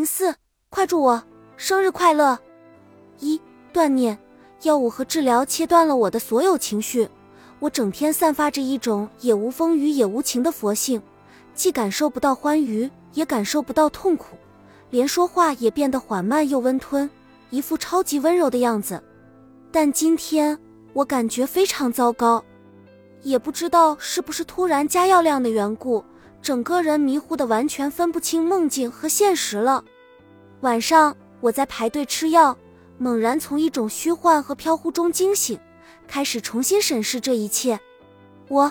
零四，快祝我生日快乐！一断念，药物和治疗切断了我的所有情绪，我整天散发着一种也无风雨也无晴的佛性，既感受不到欢愉，也感受不到痛苦，连说话也变得缓慢又温吞，一副超级温柔的样子。但今天我感觉非常糟糕，也不知道是不是突然加药量的缘故。整个人迷糊的，完全分不清梦境和现实了。晚上我在排队吃药，猛然从一种虚幻和飘忽中惊醒，开始重新审视这一切。我，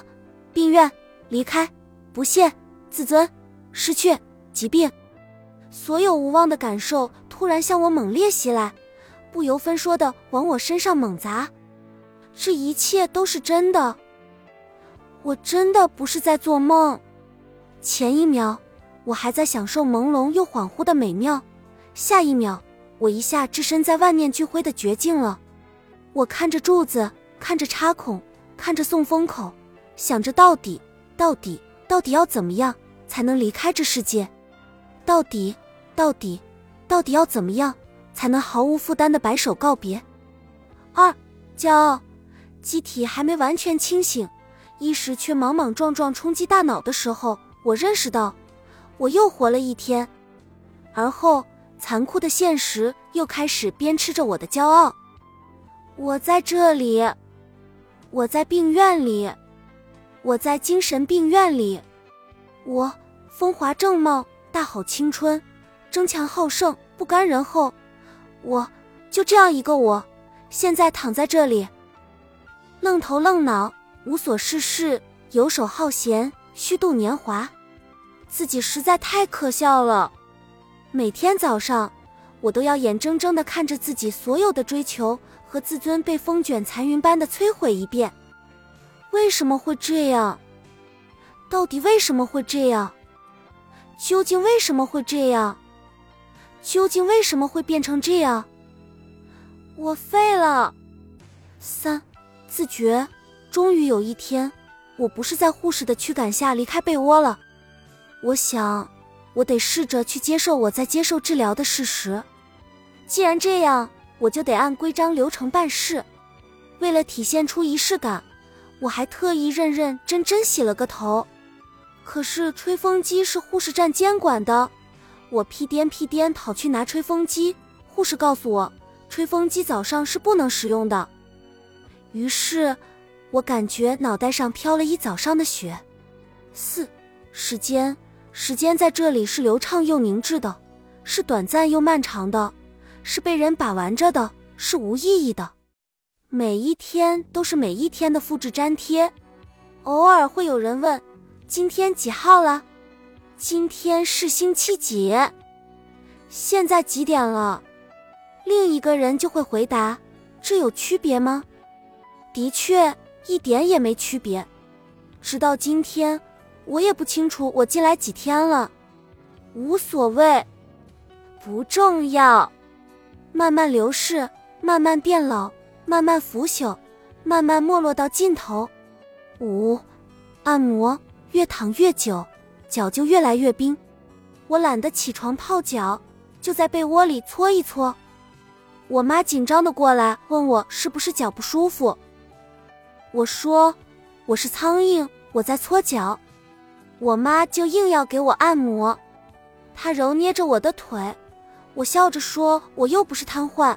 病院，离开，不屑，自尊，失去，疾病，所有无望的感受突然向我猛烈袭来，不由分说的往我身上猛砸。这一切都是真的，我真的不是在做梦。前一秒，我还在享受朦胧又恍惚的美妙；下一秒，我一下置身在万念俱灰的绝境了。我看着柱子，看着插孔，看着送风口，想着到底，到底，到底要怎么样才能离开这世界？到底，到底，到底要怎么样才能毫无负担的摆手告别？二，骄傲，机体还没完全清醒，意识却莽莽撞撞冲击大脑的时候。我认识到，我又活了一天，而后残酷的现实又开始鞭笞着我的骄傲。我在这里，我在病院里，我在精神病院里，我风华正茂，大好青春，争强好胜，不甘人后，我就这样一个我，现在躺在这里，愣头愣脑，无所事事，游手好闲。虚度年华，自己实在太可笑了。每天早上，我都要眼睁睁的看着自己所有的追求和自尊被风卷残云般的摧毁一遍。为什么会这样？到底为什么会这样？究竟为什么会这样？究竟为什么会变成这样？我废了。三，自觉。终于有一天。我不是在护士的驱赶下离开被窝了，我想，我得试着去接受我在接受治疗的事实。既然这样，我就得按规章流程办事。为了体现出仪式感，我还特意认认真真洗了个头。可是吹风机是护士站监管的，我屁颠屁颠跑去拿吹风机，护士告诉我，吹风机早上是不能使用的。于是。我感觉脑袋上飘了一早上的雪。四，时间，时间在这里是流畅又凝滞的，是短暂又漫长的，是被人把玩着的，是无意义的。每一天都是每一天的复制粘贴。偶尔会有人问：“今天几号了？今天是星期几？现在几点了？”另一个人就会回答：“这有区别吗？”的确。一点也没区别，直到今天，我也不清楚我进来几天了。无所谓，不重要。慢慢流逝，慢慢变老，慢慢腐朽，慢慢没落到尽头。五，按摩，越躺越久，脚就越来越冰。我懒得起床泡脚，就在被窝里搓一搓。我妈紧张的过来问我是不是脚不舒服。我说我是苍蝇，我在搓脚，我妈就硬要给我按摩，她揉捏着我的腿，我笑着说我又不是瘫痪，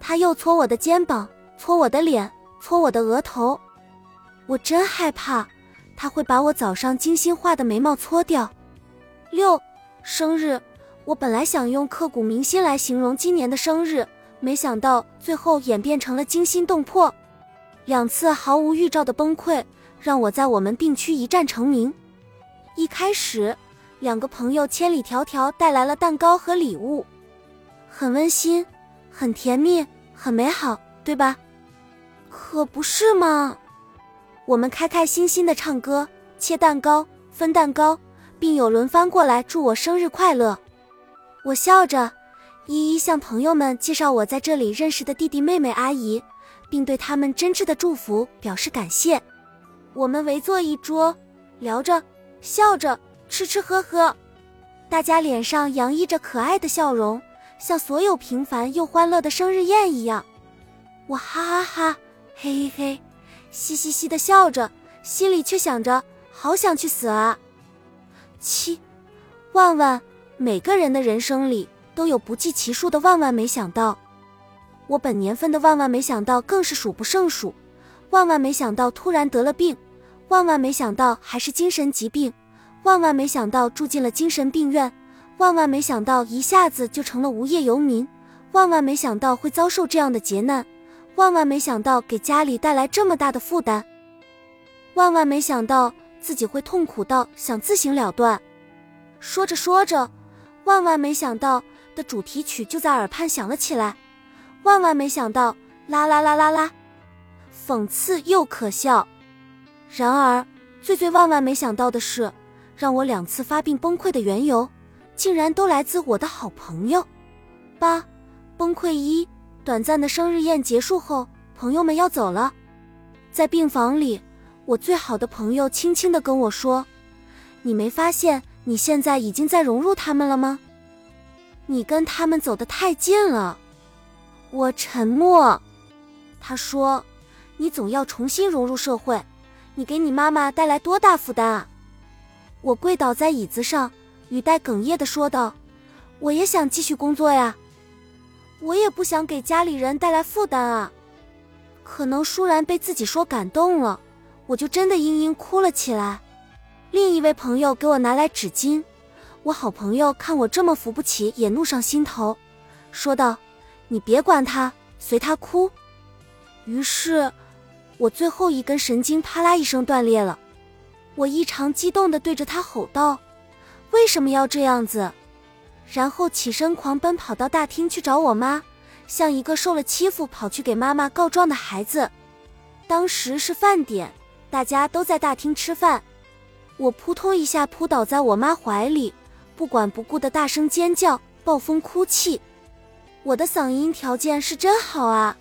她又搓我的肩膀，搓我的脸，搓我的额头，我真害怕她会把我早上精心画的眉毛搓掉。六生日，我本来想用刻骨铭心来形容今年的生日，没想到最后演变成了惊心动魄。两次毫无预兆的崩溃，让我在我们病区一战成名。一开始，两个朋友千里迢迢带来了蛋糕和礼物，很温馨，很甜蜜，很美好，对吧？可不是吗？我们开开心心的唱歌、切蛋糕、分蛋糕，并有轮番过来祝我生日快乐。我笑着，一一向朋友们介绍我在这里认识的弟弟妹妹、阿姨。并对他们真挚的祝福表示感谢。我们围坐一桌，聊着、笑着、吃吃喝喝。大家脸上洋溢着可爱的笑容，像所有平凡又欢乐的生日宴一样。我哈哈哈，嘿嘿嘿，嘻嘻嘻的笑着，心里却想着，好想去死啊！七，万万，每个人的人生里都有不计其数的万万没想到。我本年份的万万没想到更是数不胜数，万万没想到突然得了病，万万没想到还是精神疾病，万万没想到住进了精神病院，万万没想到一下子就成了无业游民，万万没想到会遭受这样的劫难，万万没想到给家里带来这么大的负担，万万没想到自己会痛苦到想自行了断。说着说着，万万没想到的主题曲就在耳畔响了起来。万万没想到，啦啦啦啦啦，讽刺又可笑。然而，最最万万没想到的是，让我两次发病崩溃的缘由，竟然都来自我的好朋友。八，崩溃一，短暂的生日宴结束后，朋友们要走了，在病房里，我最好的朋友轻轻地跟我说：“你没发现你现在已经在融入他们了吗？你跟他们走得太近了。”我沉默。他说：“你总要重新融入社会，你给你妈妈带来多大负担啊！”我跪倒在椅子上，语带哽咽的说道：“我也想继续工作呀，我也不想给家里人带来负担啊。”可能舒然被自己说感动了，我就真的嘤嘤哭了起来。另一位朋友给我拿来纸巾，我好朋友看我这么扶不起，也怒上心头，说道。你别管他，随他哭。于是，我最后一根神经啪啦一声断裂了。我异常激动地对着他吼道：“为什么要这样子？”然后起身狂奔跑到大厅去找我妈，像一个受了欺负跑去给妈妈告状的孩子。当时是饭点，大家都在大厅吃饭。我扑通一下扑倒在我妈怀里，不管不顾的大声尖叫，暴风哭泣。我的嗓音条件是真好啊！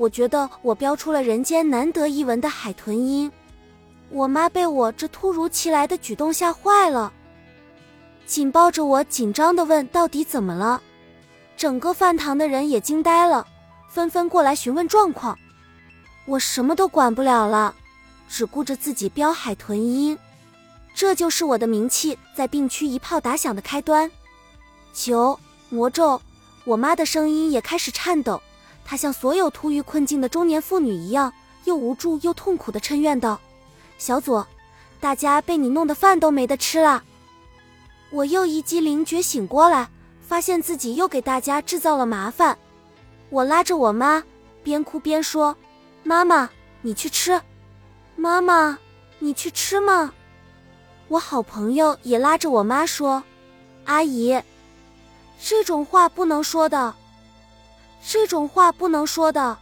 我觉得我飙出了人间难得一闻的海豚音。我妈被我这突如其来的举动吓坏了，紧抱着我，紧张地问：“到底怎么了？”整个饭堂的人也惊呆了，纷纷过来询问状况。我什么都管不了了，只顾着自己飙海豚音。这就是我的名气在病区一炮打响的开端。九魔咒。我妈的声音也开始颤抖，她像所有突遇困境的中年妇女一样，又无助又痛苦地嗔怨道：“小左，大家被你弄得饭都没得吃了。”我又一激灵觉醒过来，发现自己又给大家制造了麻烦。我拉着我妈，边哭边说：“妈妈，你去吃。妈妈，你去吃吗？”我好朋友也拉着我妈说：“阿姨。”这种话不能说的，这种话不能说的。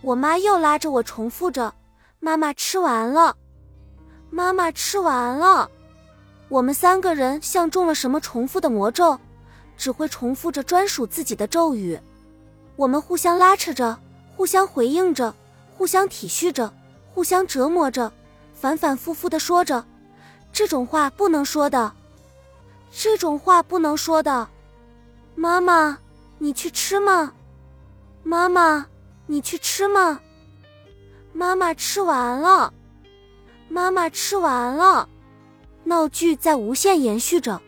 我妈又拉着我重复着：“妈妈吃完了，妈妈吃完了。”我们三个人像中了什么重复的魔咒，只会重复着专属自己的咒语。我们互相拉扯着，互相回应着，互相体恤着，互相折磨着，反反复复的说着：“这种话不能说的，这种话不能说的。”妈妈，你去吃吗？妈妈，你去吃吗？妈妈吃完了，妈妈吃完了。闹剧在无限延续着。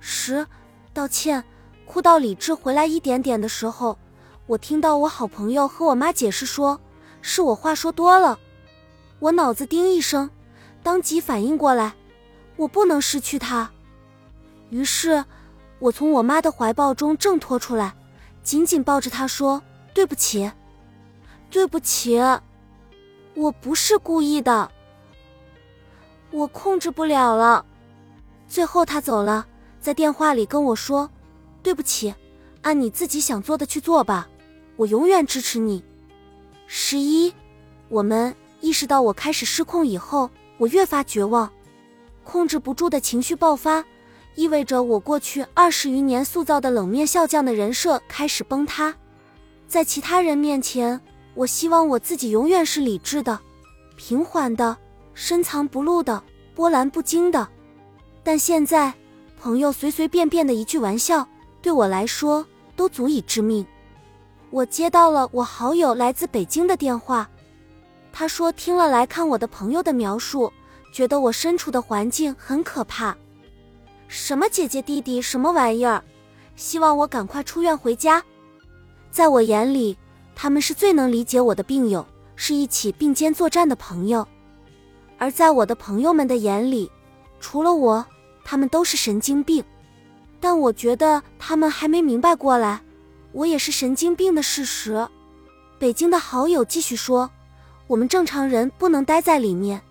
十，道歉，哭到理智回来一点点的时候，我听到我好朋友和我妈解释说，是我话说多了。我脑子叮一声，当即反应过来，我不能失去他。于是。我从我妈的怀抱中挣脱出来，紧紧抱着他说：“对不起，对不起，我不是故意的，我控制不了了。”最后他走了，在电话里跟我说：“对不起，按你自己想做的去做吧，我永远支持你。”十一，我们意识到我开始失控以后，我越发绝望，控制不住的情绪爆发。意味着我过去二十余年塑造的冷面笑匠的人设开始崩塌，在其他人面前，我希望我自己永远是理智的、平缓的、深藏不露的、波澜不惊的。但现在，朋友随随便便的一句玩笑，对我来说都足以致命。我接到了我好友来自北京的电话，他说听了来看我的朋友的描述，觉得我身处的环境很可怕。什么姐姐弟弟什么玩意儿？希望我赶快出院回家。在我眼里，他们是最能理解我的病友，是一起并肩作战的朋友。而在我的朋友们的眼里，除了我，他们都是神经病。但我觉得他们还没明白过来，我也是神经病的事实。北京的好友继续说：“我们正常人不能待在里面。”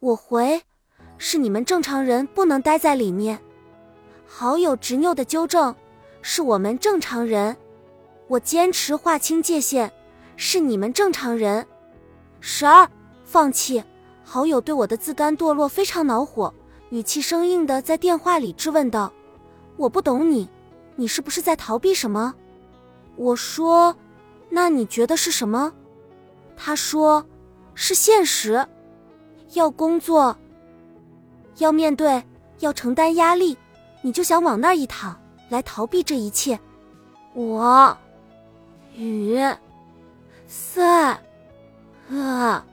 我回。是你们正常人不能待在里面。好友执拗的纠正：“是我们正常人。”我坚持划清界限：“是你们正常人。”十二放弃。好友对我的自甘堕落非常恼火，语气生硬的在电话里质问道：“我不懂你，你是不是在逃避什么？”我说：“那你觉得是什么？”他说：“是现实，要工作。”要面对，要承担压力，你就想往那儿一躺，来逃避这一切。我，雨，赛，啊！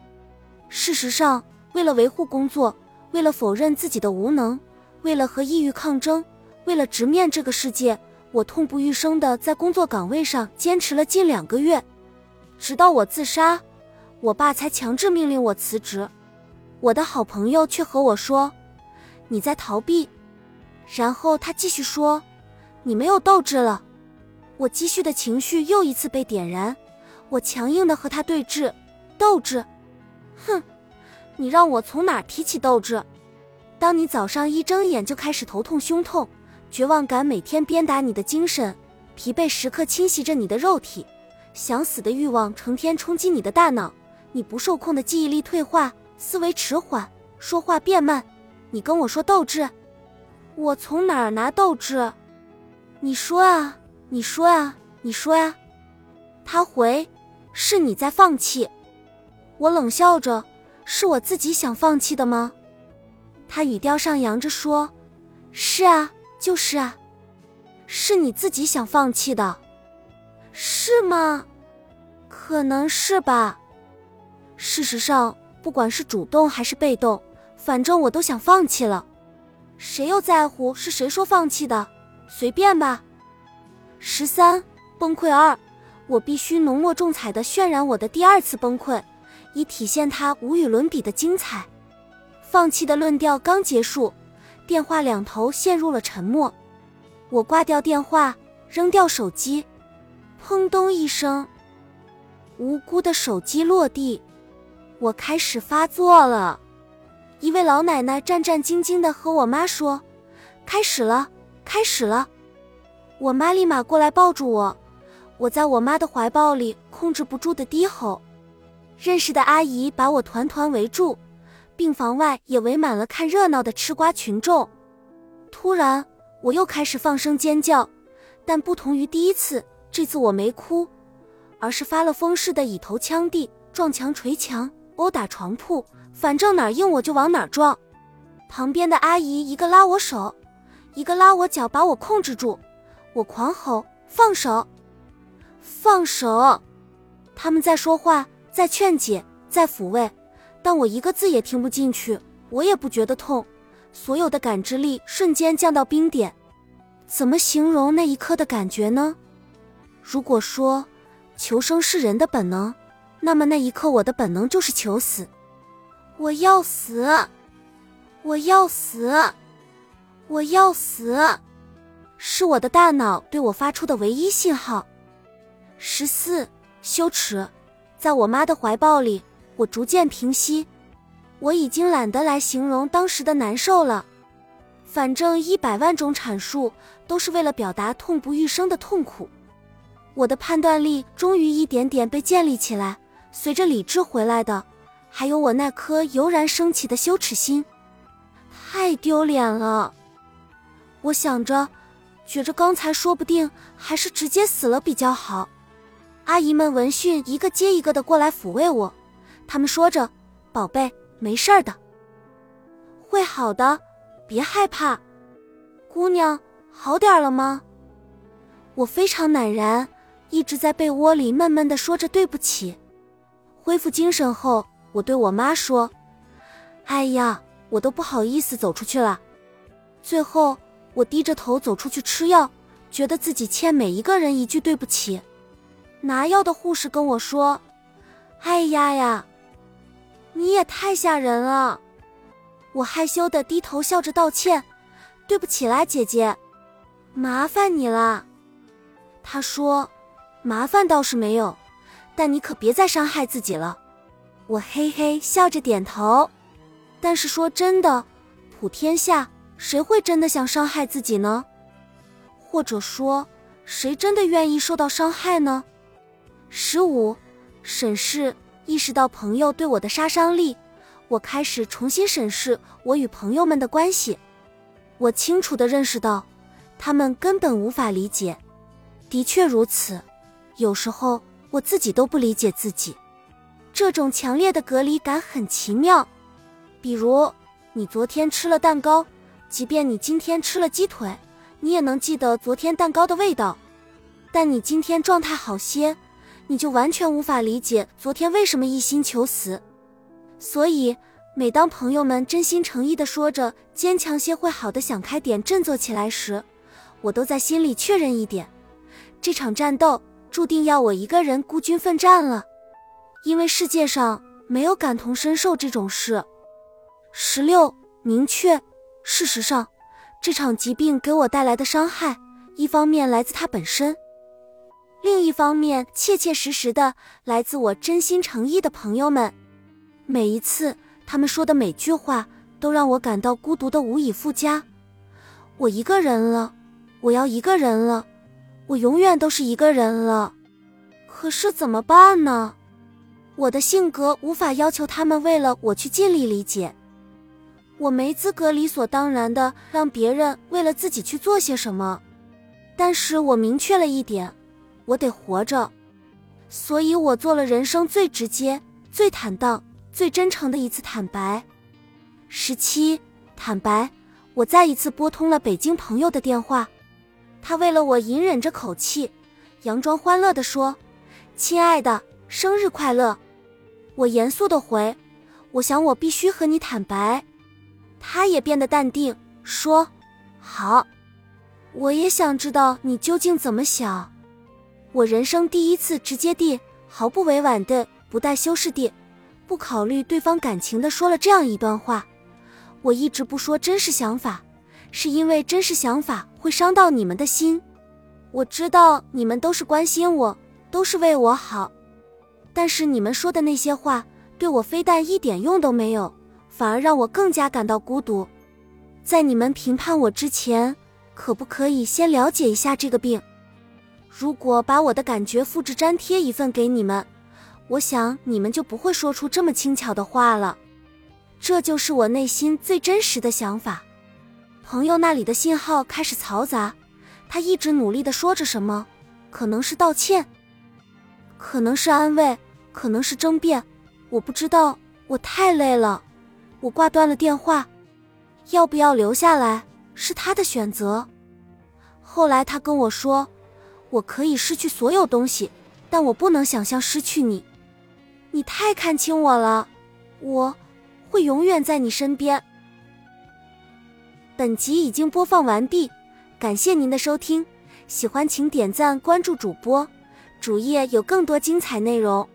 事实上，为了维护工作，为了否认自己的无能，为了和抑郁抗争，为了直面这个世界，我痛不欲生的在工作岗位上坚持了近两个月，直到我自杀，我爸才强制命令我辞职。我的好朋友却和我说。你在逃避，然后他继续说：“你没有斗志了。”我积蓄的情绪又一次被点燃，我强硬的和他对峙。斗志，哼，你让我从哪提起斗志？当你早上一睁眼就开始头痛胸痛，绝望感每天鞭打你的精神，疲惫时刻侵袭着你的肉体，想死的欲望成天冲击你的大脑，你不受控的记忆力退化，思维迟缓，说话变慢。你跟我说斗志，我从哪儿拿斗志？你说啊，你说啊，你说呀。他回：是你在放弃。我冷笑着：是我自己想放弃的吗？他语调上扬着说：是啊，就是啊，是你自己想放弃的，是吗？可能是吧。事实上，不管是主动还是被动。反正我都想放弃了，谁又在乎是谁说放弃的？随便吧。十三崩溃二，我必须浓墨重彩的渲染我的第二次崩溃，以体现它无与伦比的精彩。放弃的论调刚结束，电话两头陷入了沉默。我挂掉电话，扔掉手机，砰咚一声，无辜的手机落地，我开始发作了。一位老奶奶战战兢兢地和我妈说：“开始了，开始了。”我妈立马过来抱住我，我在我妈的怀抱里控制不住的低吼。认识的阿姨把我团团围住，病房外也围满了看热闹的吃瓜群众。突然，我又开始放声尖叫，但不同于第一次，这次我没哭，而是发了疯似的以头呛地，撞墙捶墙，殴打床铺。反正哪儿硬我就往哪儿撞，旁边的阿姨一个拉我手，一个拉我脚，把我控制住。我狂吼：“放手，放手！”他们在说话，在劝解，在抚慰，但我一个字也听不进去。我也不觉得痛，所有的感知力瞬间降到冰点。怎么形容那一刻的感觉呢？如果说求生是人的本能，那么那一刻我的本能就是求死。我要死！我要死！我要死！是我的大脑对我发出的唯一信号。十四，羞耻，在我妈的怀抱里，我逐渐平息。我已经懒得来形容当时的难受了，反正一百万种阐述都是为了表达痛不欲生的痛苦。我的判断力终于一点点被建立起来，随着理智回来的。还有我那颗油然升起的羞耻心，太丢脸了。我想着，觉着刚才说不定还是直接死了比较好。阿姨们闻讯一个接一个的过来抚慰我，他们说着：“宝贝，没事儿的，会好的，别害怕。”姑娘，好点了吗？我非常赧然，一直在被窝里闷闷的说着对不起。恢复精神后，我对我妈说：“哎呀，我都不好意思走出去了。”最后，我低着头走出去吃药，觉得自己欠每一个人一句对不起。拿药的护士跟我说：“哎呀呀，你也太吓人了。”我害羞的低头笑着道歉：“对不起啦，姐姐，麻烦你啦。”他说：“麻烦倒是没有，但你可别再伤害自己了。”我嘿嘿笑着点头。但是说真的，普天下谁会真的想伤害自己呢？或者说，谁真的愿意受到伤害呢？十五，审视意识到朋友对我的杀伤力，我开始重新审视我与朋友们的关系。我清楚的认识到，他们根本无法理解。的确如此，有时候我自己都不理解自己。这种强烈的隔离感很奇妙。比如，你昨天吃了蛋糕，即便你今天吃了鸡腿，你也能记得昨天蛋糕的味道。但你今天状态好些，你就完全无法理解昨天为什么一心求死。所以，每当朋友们真心诚意的说着“坚强些会好的”，想开点，振作起来时，我都在心里确认一点。这场战斗注定要我一个人孤军奋战了，因为世界上没有感同身受这种事。十六，明确，事实上，这场疾病给我带来的伤害，一方面来自它本身，另一方面切切实实的来自我真心诚意的朋友们。每一次他们说的每句话，都让我感到孤独的无以复加。我一个人了，我要一个人了。我永远都是一个人了，可是怎么办呢？我的性格无法要求他们为了我去尽力理解，我没资格理所当然的让别人为了自己去做些什么。但是我明确了一点，我得活着，所以我做了人生最直接、最坦荡、最真诚的一次坦白。十七，坦白，我再一次拨通了北京朋友的电话。他为了我隐忍着口气，佯装欢乐地说：“亲爱的，生日快乐！”我严肃地回：“我想我必须和你坦白。”他也变得淡定，说：“好，我也想知道你究竟怎么想。”我人生第一次直接地、毫不委婉地、不带修饰地、不考虑对方感情的说了这样一段话。我一直不说真实想法。是因为真实想法会伤到你们的心，我知道你们都是关心我，都是为我好，但是你们说的那些话对我非但一点用都没有，反而让我更加感到孤独。在你们评判我之前，可不可以先了解一下这个病？如果把我的感觉复制粘贴一份给你们，我想你们就不会说出这么轻巧的话了。这就是我内心最真实的想法。朋友那里的信号开始嘈杂，他一直努力的说着什么，可能是道歉，可能是安慰，可能是争辩，我不知道。我太累了，我挂断了电话。要不要留下来是他的选择。后来他跟我说，我可以失去所有东西，但我不能想象失去你。你太看清我了，我会永远在你身边。本集已经播放完毕，感谢您的收听，喜欢请点赞关注主播，主页有更多精彩内容。